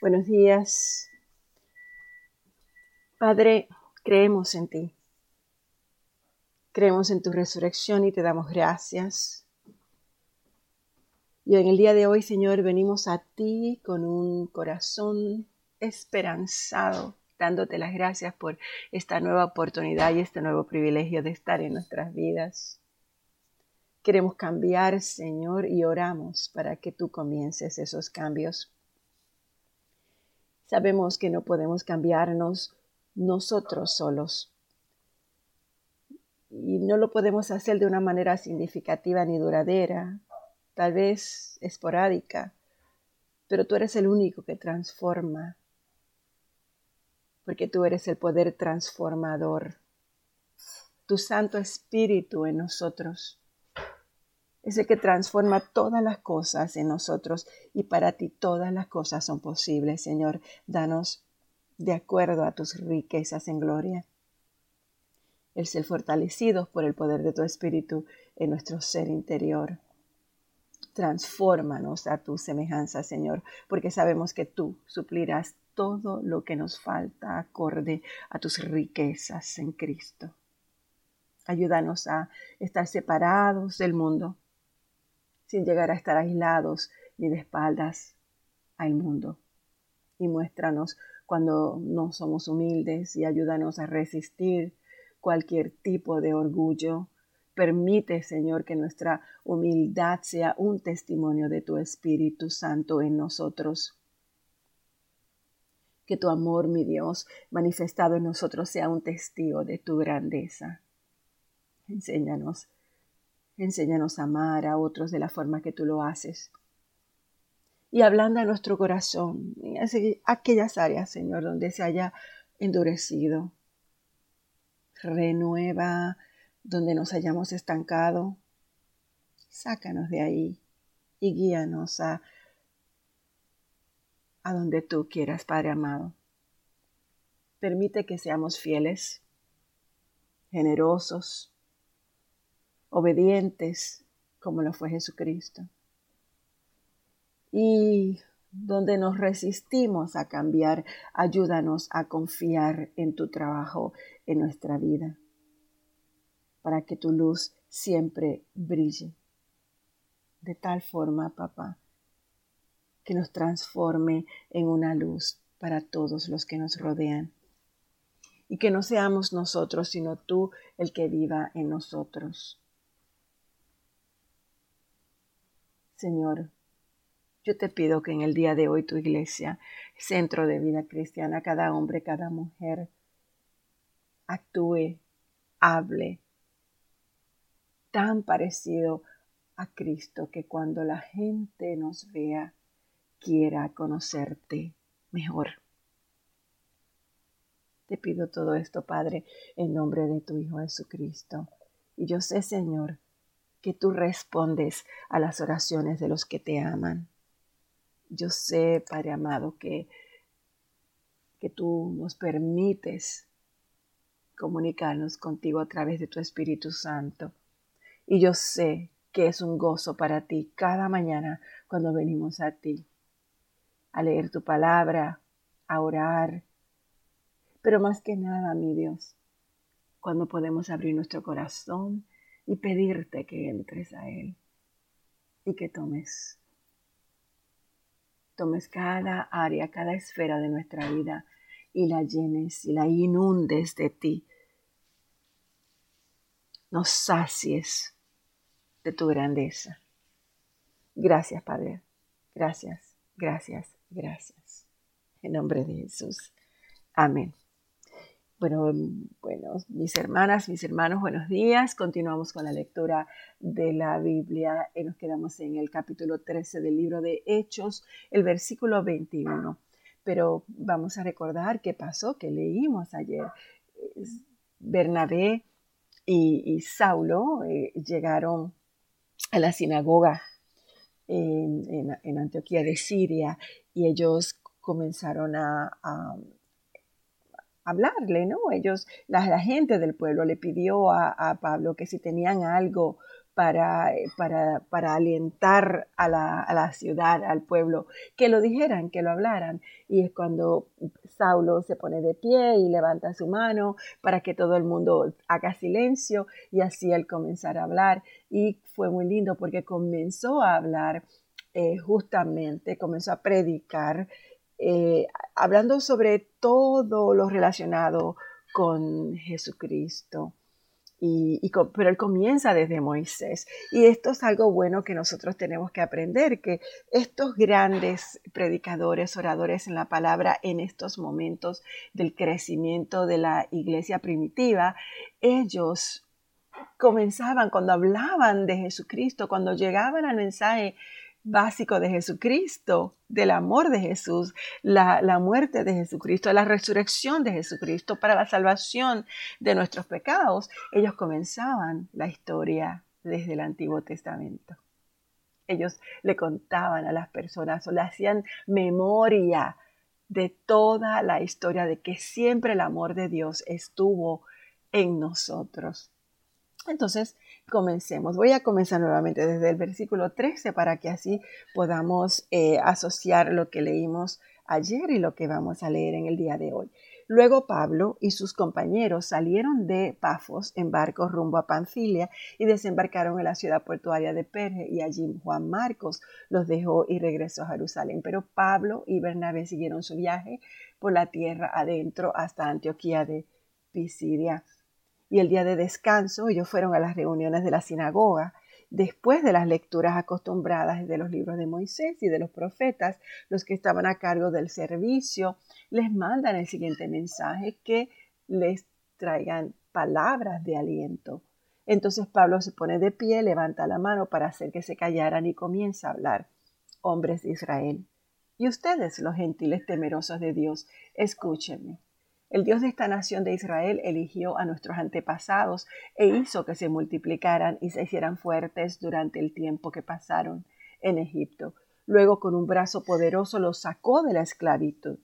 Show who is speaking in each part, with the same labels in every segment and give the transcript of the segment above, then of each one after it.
Speaker 1: Buenos días. Padre, creemos en ti. Creemos en tu resurrección y te damos gracias. Y en el día de hoy, Señor, venimos a ti con un corazón esperanzado, dándote las gracias por esta nueva oportunidad y este nuevo privilegio de estar en nuestras vidas. Queremos cambiar, Señor, y oramos para que tú comiences esos cambios. Sabemos que no podemos cambiarnos nosotros solos. Y no lo podemos hacer de una manera significativa ni duradera, tal vez esporádica, pero tú eres el único que transforma, porque tú eres el poder transformador. Tu Santo Espíritu en nosotros es el que transforma todas las cosas en nosotros y para ti todas las cosas son posibles, Señor. Danos de acuerdo a tus riquezas en gloria. El ser fortalecidos por el poder de tu Espíritu en nuestro ser interior. Transfórmanos a tu semejanza, Señor, porque sabemos que tú suplirás todo lo que nos falta acorde a tus riquezas en Cristo. Ayúdanos a estar separados del mundo sin llegar a estar aislados ni de espaldas al mundo. Y muéstranos cuando no somos humildes y ayúdanos a resistir cualquier tipo de orgullo. Permite, Señor, que nuestra humildad sea un testimonio de tu Espíritu Santo en nosotros. Que tu amor, mi Dios, manifestado en nosotros sea un testigo de tu grandeza. Enséñanos Enséñanos a amar a otros de la forma que tú lo haces. Y hablando a nuestro corazón, aquellas áreas, Señor, donde se haya endurecido. Renueva donde nos hayamos estancado. Sácanos de ahí y guíanos a, a donde tú quieras, Padre amado. Permite que seamos fieles, generosos, obedientes como lo fue Jesucristo. Y donde nos resistimos a cambiar, ayúdanos a confiar en tu trabajo en nuestra vida, para que tu luz siempre brille. De tal forma, papá, que nos transforme en una luz para todos los que nos rodean. Y que no seamos nosotros, sino tú el que viva en nosotros. Señor, yo te pido que en el día de hoy tu iglesia, centro de vida cristiana, cada hombre, cada mujer, actúe, hable tan parecido a Cristo que cuando la gente nos vea quiera conocerte mejor. Te pido todo esto, Padre, en nombre de tu Hijo Jesucristo. Y yo sé, Señor, que tú respondes a las oraciones de los que te aman. Yo sé, Padre amado, que, que tú nos permites comunicarnos contigo a través de tu Espíritu Santo. Y yo sé que es un gozo para ti cada mañana cuando venimos a ti, a leer tu palabra, a orar, pero más que nada, mi Dios, cuando podemos abrir nuestro corazón y pedirte que entres a Él y que tomes, tomes cada área, cada esfera de nuestra vida y la llenes y la inundes de ti. Nos sacies de tu grandeza. Gracias, Padre. Gracias, gracias, gracias. En nombre de Jesús. Amén. Bueno, bueno, mis hermanas, mis hermanos, buenos días. Continuamos con la lectura de la Biblia. y Nos quedamos en el capítulo 13 del libro de Hechos, el versículo 21. Pero vamos a recordar qué pasó, que leímos ayer. Bernabé y, Saulo eh, llegaron a la sinagoga en, Antioquía de Siria y ellos comenzaron a hablarle, ¿no? Ellos, la, gente del pueblo le pidió a, Pablo que si tenían algo para, para, para alientar a la, a la, ciudad, al pueblo, que lo dijeran, que lo hablaran. Y es cuando Saulo se pone de pie y levanta su mano para que todo el mundo haga silencio y así él comenzara a hablar. Y fue muy lindo porque comenzó a hablar eh, justamente, comenzó a predicar, eh, hablando sobre todo lo relacionado con Jesucristo. Y, pero él comienza desde Moisés. Y esto es algo bueno que nosotros tenemos que aprender, que estos grandes predicadores, oradores en la palabra en estos momentos del crecimiento de la iglesia primitiva, ellos comenzaban cuando hablaban de Jesucristo, cuando llegaban al mensaje básico de Jesucristo, del amor de Jesús, la, la, muerte de Jesucristo, la resurrección de Jesucristo para la salvación de nuestros pecados, ellos comenzaban la historia desde el Antiguo Testamento. Ellos le contaban a las personas o le hacían memoria de toda la historia de que siempre el amor de Dios estuvo en nosotros. Entonces, comencemos. Voy a comenzar nuevamente desde el versículo 13 para que así podamos eh, asociar lo que leímos ayer y lo que vamos a leer en el día de hoy. Luego Pablo y sus compañeros salieron de Pafos en barco rumbo a Panfilia y desembarcaron en la ciudad portuaria de Perge y allí Juan Marcos los dejó y regresó a Jerusalén. Pero Pablo y Bernabé siguieron su viaje por la tierra adentro hasta Antioquía de Pisidia y el día de descanso ellos fueron a las reuniones de la sinagoga. Después de las lecturas acostumbradas de los libros de Moisés y de los profetas, los que estaban a cargo del servicio les mandan el siguiente mensaje que les traigan palabras de aliento. Entonces Pablo se pone de pie, levanta la mano para hacer que se callaran y comienza a hablar. Hombres de Israel, y ustedes los gentiles temerosos de Dios, escúchenme. El Dios de esta nación de Israel eligió a nuestros antepasados e hizo que se multiplicaran y se hicieran fuertes durante el tiempo que pasaron en Egipto. Luego con un brazo poderoso los sacó de la esclavitud.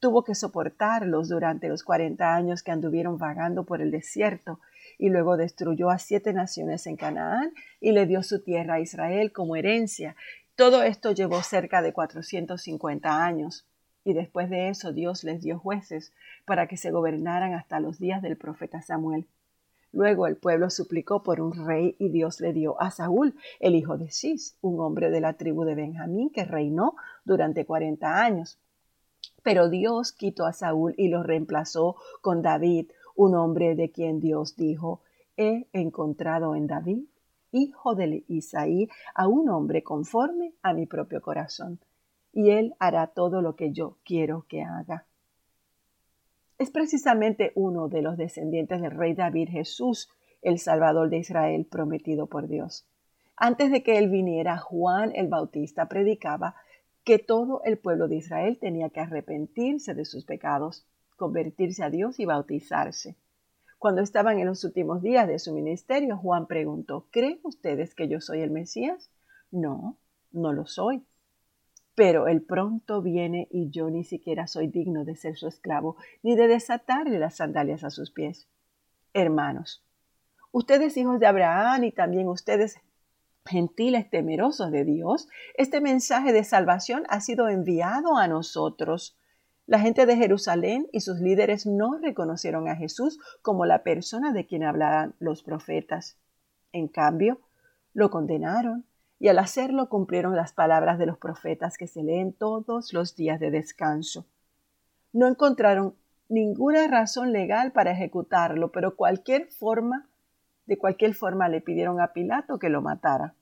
Speaker 1: Tuvo que soportarlos durante los cuarenta años que anduvieron vagando por el desierto y luego destruyó a siete naciones en Canaán y le dio su tierra a Israel como herencia. Todo esto llevó cerca de 450 años. Y después de eso Dios les dio jueces para que se gobernaran hasta los días del profeta Samuel. Luego el pueblo suplicó por un rey y Dios le dio a Saúl, el hijo de Cis, un hombre de la tribu de Benjamín que reinó durante cuarenta años. Pero Dios quitó a Saúl y lo reemplazó con David, un hombre de quien Dios dijo, he encontrado en David, hijo de Isaí, a un hombre conforme a mi propio corazón y Él hará todo lo que yo quiero que haga. Es precisamente uno de los descendientes del rey David Jesús, el Salvador de Israel prometido por Dios. Antes de que él viniera, Juan el Bautista predicaba que todo el pueblo de Israel tenía que arrepentirse de sus pecados, convertirse a Dios y bautizarse. Cuando estaban en los últimos días de su ministerio, Juan preguntó, ¿creen ustedes que yo soy el Mesías? No, no lo soy pero él pronto viene y yo ni siquiera soy digno de ser su esclavo, ni de desatarle las sandalias a sus pies. Hermanos, ustedes hijos de Abraham y también ustedes gentiles temerosos de Dios, este mensaje de salvación ha sido enviado a nosotros. La gente de Jerusalén y sus líderes no reconocieron a Jesús como la persona de quien hablaban los profetas. En cambio, lo condenaron y al hacerlo cumplieron las palabras de los profetas que se leen todos los días de descanso. No encontraron ninguna razón legal para ejecutarlo, pero cualquier forma, de cualquier forma le pidieron a Pilato que lo matara.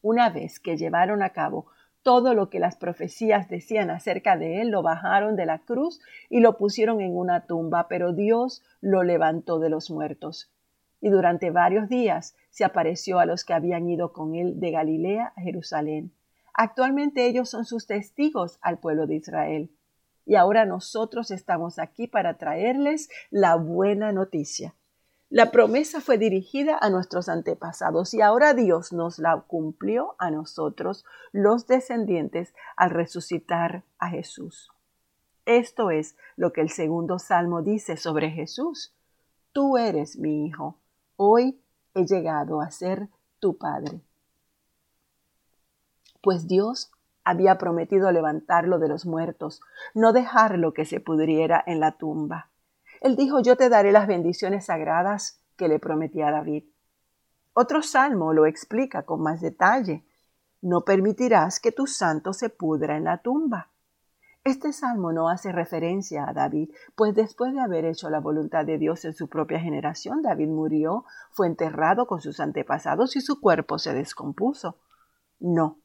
Speaker 1: Una vez que llevaron a cabo todo lo que las profecías decían acerca de él, lo bajaron de la cruz y lo pusieron en una tumba, pero Dios lo levantó de los muertos y durante varios días se apareció a los que habían ido con él de Galilea a Jerusalén. Actualmente ellos son sus testigos al pueblo de Israel. Y ahora nosotros estamos aquí para traerles la buena noticia. La promesa fue dirigida a nuestros antepasados y ahora Dios nos la cumplió a nosotros, los descendientes, al resucitar a Jesús. Esto es lo que el segundo salmo dice sobre Jesús. Tú eres mi hijo, Hoy he llegado a ser tu Padre. Pues Dios había prometido levantarlo de los muertos, no dejarlo que se pudriera en la tumba. Él dijo, yo te daré las bendiciones sagradas que le prometí a David. Otro salmo lo explica con más detalle. No permitirás que tu santo se pudra en la tumba. Este salmo no hace referencia a David, pues después de haber hecho la voluntad de Dios en su propia generación, David murió, fue enterrado con sus antepasados y su cuerpo se descompuso. No,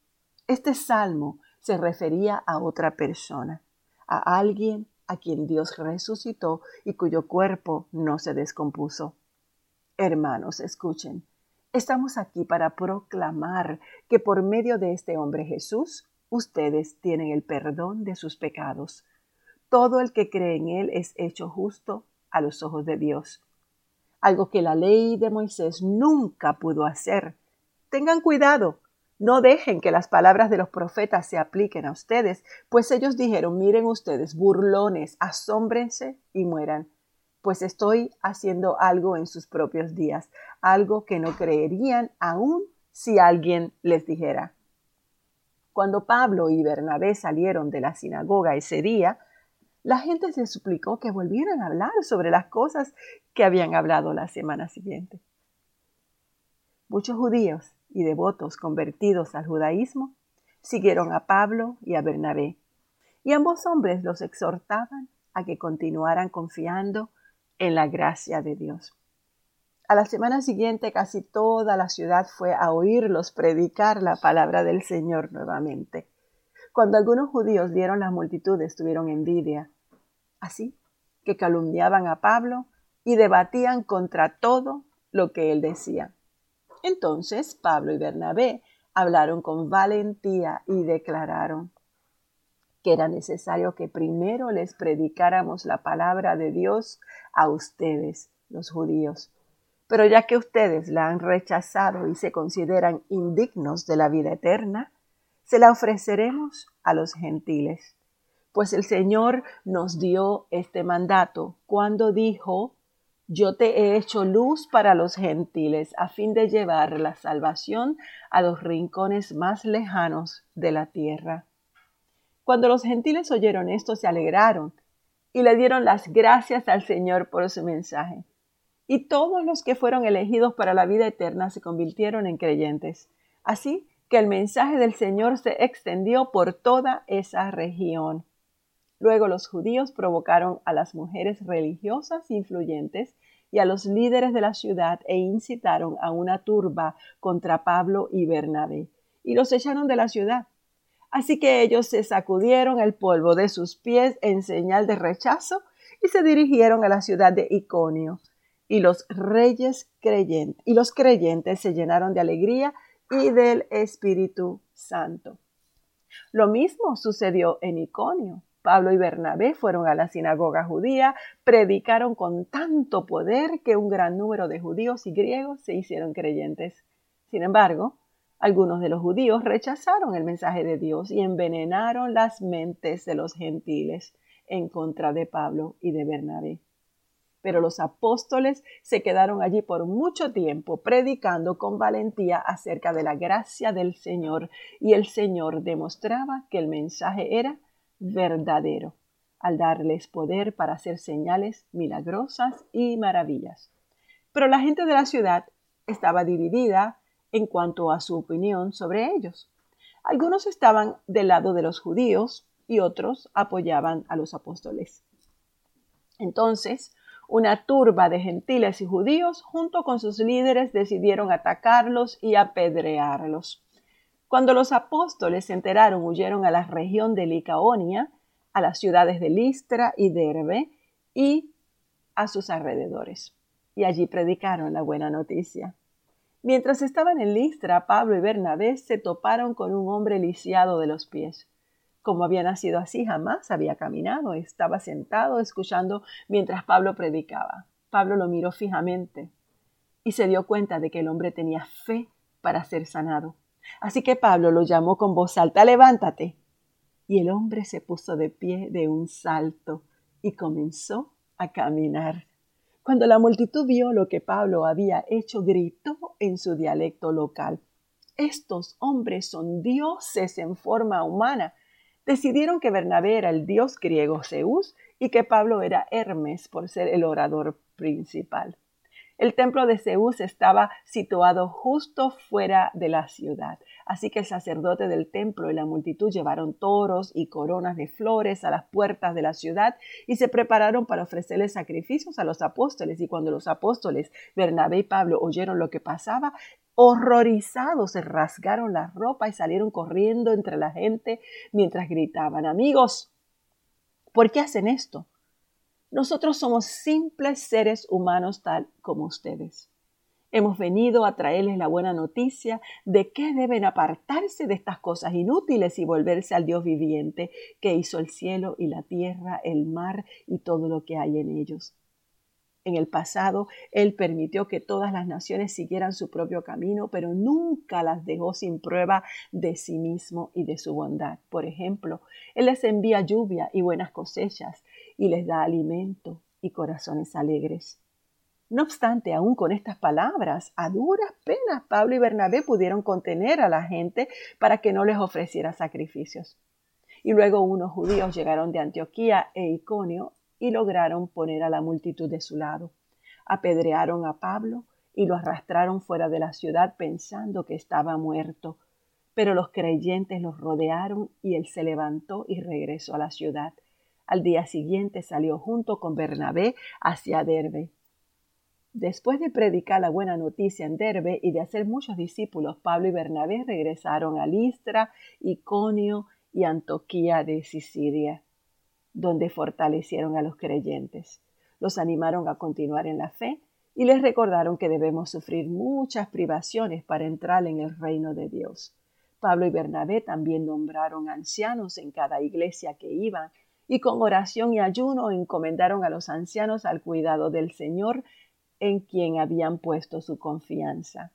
Speaker 1: este salmo se refería a otra persona, a alguien a quien Dios resucitó y cuyo cuerpo no se descompuso. Hermanos, escuchen, estamos aquí para proclamar que por medio de este hombre Jesús, ustedes tienen el perdón de sus pecados. Todo el que cree en Él es hecho justo a los ojos de Dios. Algo que la ley de Moisés nunca pudo hacer. Tengan cuidado, no dejen que las palabras de los profetas se apliquen a ustedes, pues ellos dijeron, miren ustedes, burlones, asómbrense y mueran, pues estoy haciendo algo en sus propios días, algo que no creerían aún si alguien les dijera. Cuando Pablo y Bernabé salieron de la sinagoga ese día, la gente se suplicó que volvieran a hablar sobre las cosas que habían hablado la semana siguiente. Muchos judíos y devotos convertidos al judaísmo siguieron a Pablo y a Bernabé, y ambos hombres los exhortaban a que continuaran confiando en la gracia de Dios. A la semana siguiente casi toda la ciudad fue a oírlos predicar la palabra del Señor nuevamente. Cuando algunos judíos vieron las multitudes tuvieron envidia, así que calumniaban a Pablo y debatían contra todo lo que él decía. Entonces Pablo y Bernabé hablaron con valentía y declararon que era necesario que primero les predicáramos la palabra de Dios a ustedes, los judíos, pero ya que ustedes la han rechazado y se consideran indignos de la vida eterna, se la ofreceremos a los gentiles. Pues el Señor nos dio este mandato cuando dijo, yo te he hecho luz para los gentiles a fin de llevar la salvación a los rincones más lejanos de la tierra. Cuando los gentiles oyeron esto, se alegraron y le dieron las gracias al Señor por su mensaje y todos los que fueron elegidos para la vida eterna se convirtieron en creyentes. Así que el mensaje del Señor se extendió por toda esa región. Luego los judíos provocaron a las mujeres religiosas influyentes y a los líderes de la ciudad e incitaron a una turba contra Pablo y Bernabé, y los echaron de la ciudad. Así que ellos se sacudieron el polvo de sus pies en señal de rechazo y se dirigieron a la ciudad de Iconio y los reyes creyentes y los creyentes se llenaron de alegría y del Espíritu Santo. Lo mismo sucedió en Iconio. Pablo y Bernabé fueron a la sinagoga judía, predicaron con tanto poder que un gran número de judíos y griegos se hicieron creyentes. Sin embargo, algunos de los judíos rechazaron el mensaje de Dios y envenenaron las mentes de los gentiles en contra de Pablo y de Bernabé. Pero los apóstoles se quedaron allí por mucho tiempo predicando con valentía acerca de la gracia del Señor y el Señor demostraba que el mensaje era verdadero al darles poder para hacer señales milagrosas y maravillas. Pero la gente de la ciudad estaba dividida en cuanto a su opinión sobre ellos. Algunos estaban del lado de los judíos y otros apoyaban a los apóstoles. Entonces, una turba de gentiles y judíos, junto con sus líderes, decidieron atacarlos y apedrearlos. Cuando los apóstoles se enteraron, huyeron a la región de Licaonia, a las ciudades de Listra y Derbe y a sus alrededores. Y allí predicaron la buena noticia. Mientras estaban en Listra, Pablo y Bernabé se toparon con un hombre lisiado de los pies. Como había nacido así, jamás había caminado. Estaba sentado escuchando mientras Pablo predicaba. Pablo lo miró fijamente y se dio cuenta de que el hombre tenía fe para ser sanado. Así que Pablo lo llamó con voz alta, levántate. Y el hombre se puso de pie de un salto y comenzó a caminar. Cuando la multitud vio lo que Pablo había hecho, gritó en su dialecto local, estos hombres son dioses en forma humana. Decidieron que Bernabé era el dios griego Zeus y que Pablo era Hermes por ser el orador principal. El templo de Zeus estaba situado justo fuera de la ciudad, así que el sacerdote del templo y la multitud llevaron toros y coronas de flores a las puertas de la ciudad y se prepararon para ofrecerles sacrificios a los apóstoles. Y cuando los apóstoles Bernabé y Pablo oyeron lo que pasaba, horrorizados se rasgaron la ropa y salieron corriendo entre la gente mientras gritaban, amigos, ¿por qué hacen esto? Nosotros somos simples seres humanos tal como ustedes. Hemos venido a traerles la buena noticia de que deben apartarse de estas cosas inútiles y volverse al Dios viviente que hizo el cielo y la tierra, el mar y todo lo que hay en ellos. En el pasado, Él permitió que todas las naciones siguieran su propio camino, pero nunca las dejó sin prueba de sí mismo y de su bondad. Por ejemplo, Él les envía lluvia y buenas cosechas, y les da alimento y corazones alegres. No obstante, aún con estas palabras, a duras penas Pablo y Bernabé pudieron contener a la gente para que no les ofreciera sacrificios. Y luego unos judíos llegaron de Antioquía e Iconio y lograron poner a la multitud de su lado. Apedrearon a Pablo y lo arrastraron fuera de la ciudad pensando que estaba muerto. Pero los creyentes los rodearon y él se levantó y regresó a la ciudad. Al día siguiente salió junto con Bernabé hacia Derbe. Después de predicar la buena noticia en Derbe y de hacer muchos discípulos, Pablo y Bernabé regresaron a Listra, Iconio y Antoquía de Sicilia donde fortalecieron a los creyentes, los animaron a continuar en la fe y les recordaron que debemos sufrir muchas privaciones para entrar en el reino de Dios. Pablo y Bernabé también nombraron ancianos en cada iglesia que iban y con oración y ayuno encomendaron a los ancianos al cuidado del Señor en quien habían puesto su confianza.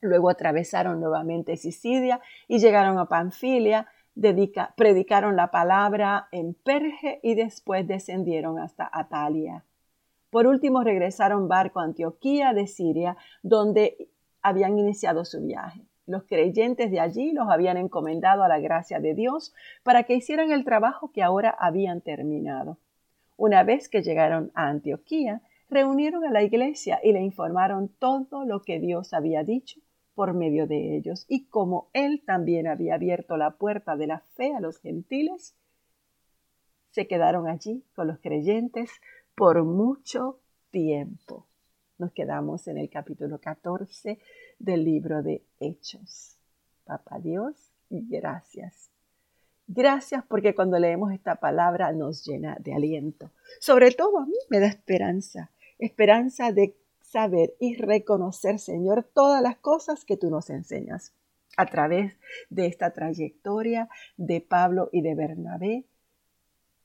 Speaker 1: Luego atravesaron nuevamente Sicilia y llegaron a Panfilia, predicaron la palabra en Perge y después descendieron hasta Atalia. Por último regresaron barco a Antioquía de Siria, donde habían iniciado su viaje. Los creyentes de allí los habían encomendado a la gracia de Dios para que hicieran el trabajo que ahora habían terminado. Una vez que llegaron a Antioquía, reunieron a la iglesia y le informaron todo lo que Dios había dicho por medio de ellos. Y como él también había abierto la puerta de la fe a los gentiles, se quedaron allí con los creyentes por mucho tiempo. Nos quedamos en el capítulo 14 del libro de Hechos. Papá Dios, gracias. Gracias porque cuando leemos esta palabra nos llena de aliento. Sobre todo a mí me da esperanza, esperanza de saber y reconocer, Señor, todas las cosas que tú nos enseñas a través de esta trayectoria de Pablo y de Bernabé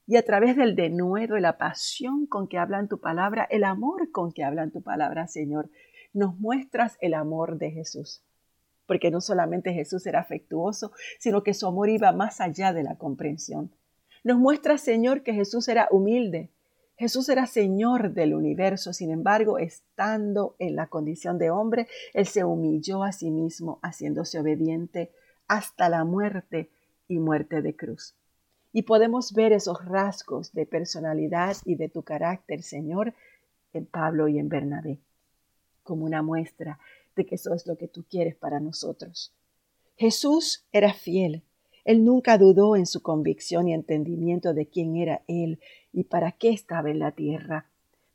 Speaker 1: y a través del denuedo y la pasión con que hablan tu palabra, el amor con que hablan tu palabra, Señor. Nos muestras el amor de Jesús, porque no solamente Jesús era afectuoso, sino que su amor iba más allá de la comprensión. Nos muestras, Señor, que Jesús era humilde, Jesús era Señor del universo, sin embargo, estando en la condición de hombre, Él se humilló a sí mismo, haciéndose obediente hasta la muerte y muerte de cruz. Y podemos ver esos rasgos de personalidad y de tu carácter, Señor, en Pablo y en Bernabé, como una muestra de que eso es lo que tú quieres para nosotros. Jesús era fiel, él nunca dudó en su convicción y entendimiento de quién era Él y para qué estaba en la tierra.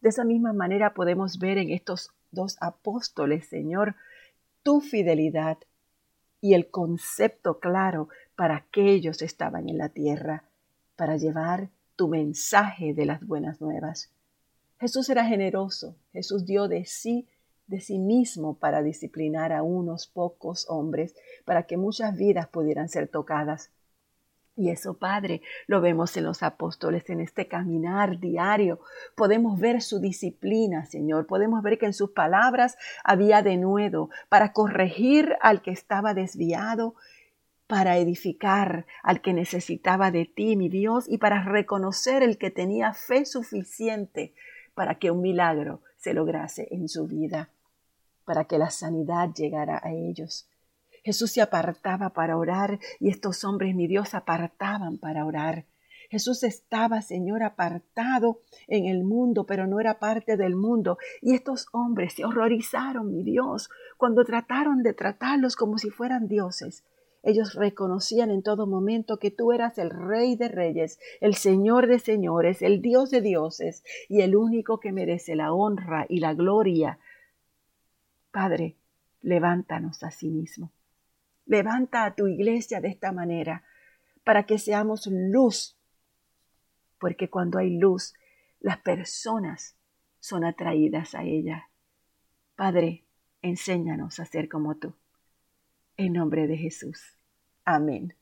Speaker 1: De esa misma manera podemos ver en estos dos apóstoles, Señor, tu fidelidad y el concepto claro para qué ellos estaban en la tierra, para llevar tu mensaje de las buenas nuevas. Jesús era generoso, Jesús dio de sí de sí mismo para disciplinar a unos pocos hombres, para que muchas vidas pudieran ser tocadas. Y eso, Padre, lo vemos en los apóstoles, en este caminar diario. Podemos ver su disciplina, Señor. Podemos ver que en sus palabras había denuedo para corregir al que estaba desviado, para edificar al que necesitaba de ti, mi Dios, y para reconocer el que tenía fe suficiente para que un milagro se lograse en su vida, para que la sanidad llegara a ellos. Jesús se apartaba para orar y estos hombres, mi Dios, apartaban para orar. Jesús estaba, Señor, apartado en el mundo, pero no era parte del mundo. Y estos hombres se horrorizaron, mi Dios, cuando trataron de tratarlos como si fueran dioses. Ellos reconocían en todo momento que tú eras el Rey de Reyes, el Señor de Señores, el Dios de Dioses y el único que merece la honra y la gloria. Padre, levántanos a sí mismo. Levanta a tu iglesia de esta manera para que seamos luz, porque cuando hay luz, las personas son atraídas a ella. Padre, enséñanos a ser como tú. En nombre de Jesús. Amén.